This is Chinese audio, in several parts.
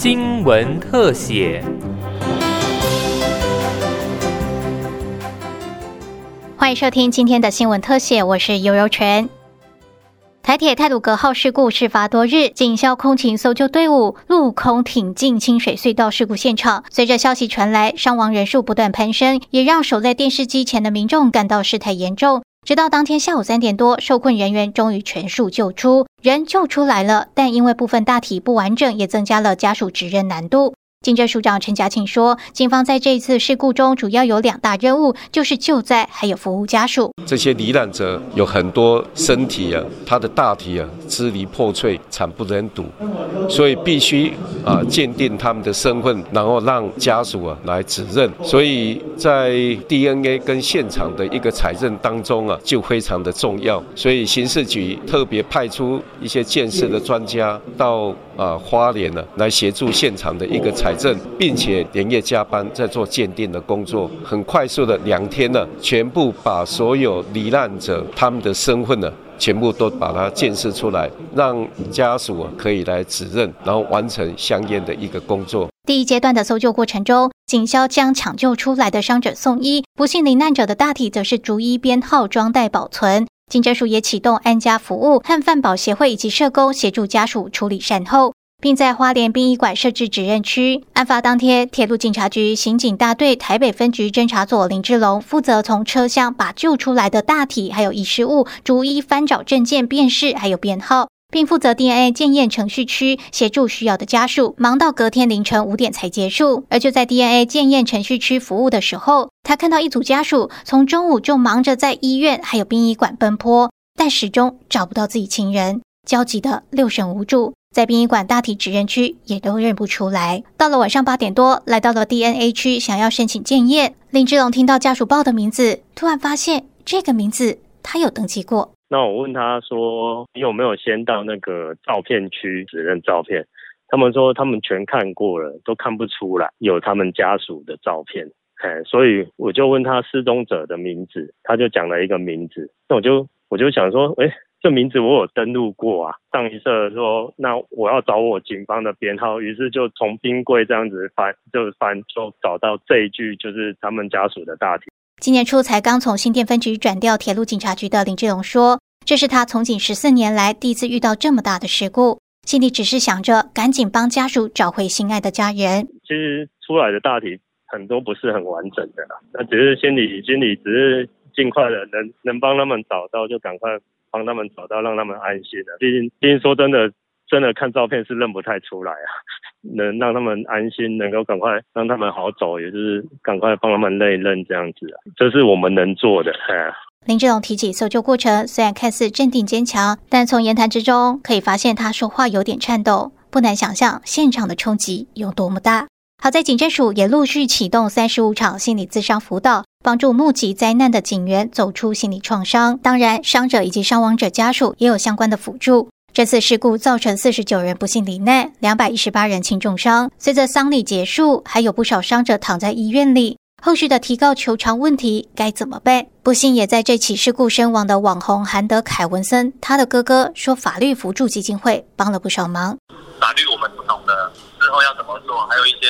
新闻特写。欢迎收听今天的新闻特写，我是尤柔泉。台铁泰鲁格号事故事发多日，警消空勤搜救队伍陆空挺进清水隧道事故现场。随着消息传来，伤亡人数不断攀升，也让守在电视机前的民众感到事态严重。直到当天下午三点多，受困人员终于全数救出，人救出来了，但因为部分大体不完整，也增加了家属指认难度。警政署长陈家庆说，警方在这一次事故中主要有两大任务，就是救灾还有服务家属。这些罹难者有很多身体啊，他的大体啊支离破碎、惨不忍睹，所以必须啊鉴定他们的身份，然后让家属啊来指认。所以在 DNA 跟现场的一个采证当中啊，就非常的重要。所以刑事局特别派出一些鉴识的专家到啊花莲呢，来协助现场的一个采。财政，并且连夜加班在做鉴定的工作，很快速的两天呢，全部把所有罹难者他们的身份呢，全部都把它建设出来，让家属可以来指认，然后完成相应的一个工作。第一阶段的搜救过程中，警消将抢救出来的伤者送医，不幸罹难者的大体则是逐一编号装袋保存。警政署也启动安家服务和饭保协会以及社工协助家属处理善后。并在花莲殡仪馆设置指认区。案发当天，铁路警察局刑警大队台北分局侦查组林志龙负责从车厢把救出来的大体还有遗失物逐一翻找证件辨识，还有编号，并负责 DNA 检验程序区协助需要的家属，忙到隔天凌晨五点才结束。而就在 DNA 检验程序区服务的时候，他看到一组家属从中午就忙着在医院还有殡仪馆奔波，但始终找不到自己亲人，焦急的六神无主。在殡仪馆大体指认区也都认不出来。到了晚上八点多，来到了 DNA 区，想要申请检验。林志龙听到家属报的名字，突然发现这个名字他有登记过。那我问他说：“你有没有先到那个照片区指认照片？”他们说他们全看过了，都看不出来有他们家属的照片。嘿，所以我就问他失踪者的名字，他就讲了一个名字。那我就我就想说，哎。这名字我有登录过啊，上一社说那我要找我警方的编号，于是就从冰柜这样子翻，就翻就找到这一句，就是他们家属的大体。今年初才刚从新店分局转调铁路警察局的林志荣说，这是他从警十四年来第一次遇到这么大的事故，心里只是想着赶紧帮家属找回心爱的家人。其实出来的大体很多不是很完整的啦，那只是心里心里只是尽快的能能帮他们找到就赶快。帮他们找到，让他们安心的。毕竟，毕竟说真的，真的看照片是认不太出来啊。能让他们安心，能够赶快让他们好走，也是赶快帮他们认一认这样子啊。这是我们能做的。林志龙提起搜救过程，虽然看似镇定坚强，但从言谈之中可以发现他说话有点颤抖。不难想象现场的冲击有多么大。好在警政署也陆续启动三十五场心理咨商辅导。帮助目击灾难的警员走出心理创伤，当然，伤者以及伤亡者家属也有相关的辅助。这次事故造成四十九人不幸罹难，两百一十八人轻重伤。随着丧礼结束，还有不少伤者躺在医院里。后续的提告求偿问题该怎么办？不幸也在这起事故身亡的网红韩德凯文森，他的哥哥说，法律辅助基金会帮了不少忙。法律我们不懂的，之后要怎么做？还有一些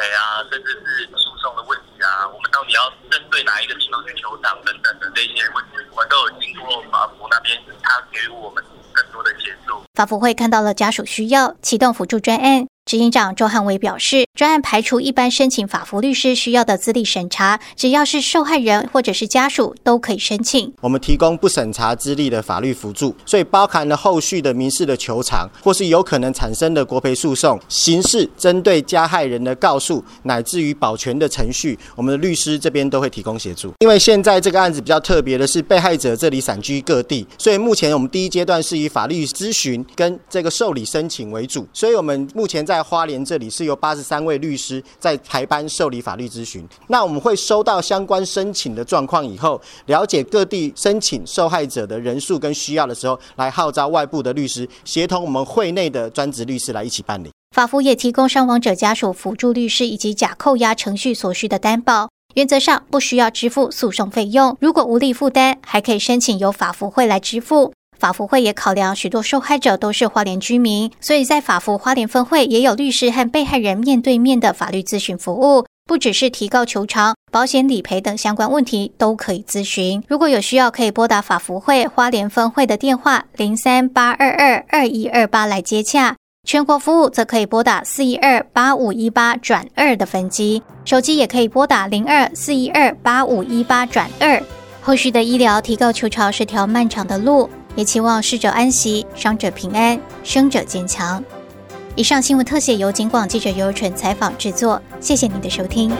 赔啊，甚至是诉讼的问题。啊，我们到底要针对哪一个地方去求偿等等的这些问题，我们都有经过法服那边，他给予我们更多的协助。法服会看到了家属需要，启动辅助专案。执行长周汉伟表示，专案排除一般申请法服律师需要的资历审查，只要是受害人或者是家属都可以申请。我们提供不审查资历的法律辅助，所以包含了后续的民事的求偿，或是有可能产生的国赔诉讼、刑事针对加害人的告诉，乃至于保全的程序，我们的律师这边都会提供协助。因为现在这个案子比较特别的是，被害者这里散居各地，所以目前我们第一阶段是以法律咨询跟这个受理申请为主，所以我们目前在。花莲这里是由八十三位律师在排班受理法律咨询。那我们会收到相关申请的状况以后，了解各地申请受害者的人数跟需要的时候，来号召外部的律师协同我们会内的专职律师来一起办理。法服也提供伤亡者家属辅助律师以及假扣押程序所需的担保，原则上不需要支付诉讼费用。如果无力负担，还可以申请由法服会来支付。法福会也考量许多受害者都是花莲居民，所以在法福花莲分会也有律师和被害人面对面的法律咨询服务。不只是提高求偿、保险理赔等相关问题都可以咨询。如果有需要，可以拨打法福会花莲分会的电话零三八二二二一二八来接洽。全国服务则可以拨打四一二八五一八转二的分机，手机也可以拨打零二四一二八五一八转二。后续的医疗提高求偿是条漫长的路，也期望逝者安息，伤者平安，生者坚强。以上新闻特写由警广记者尤纯采访制作，谢谢您的收听。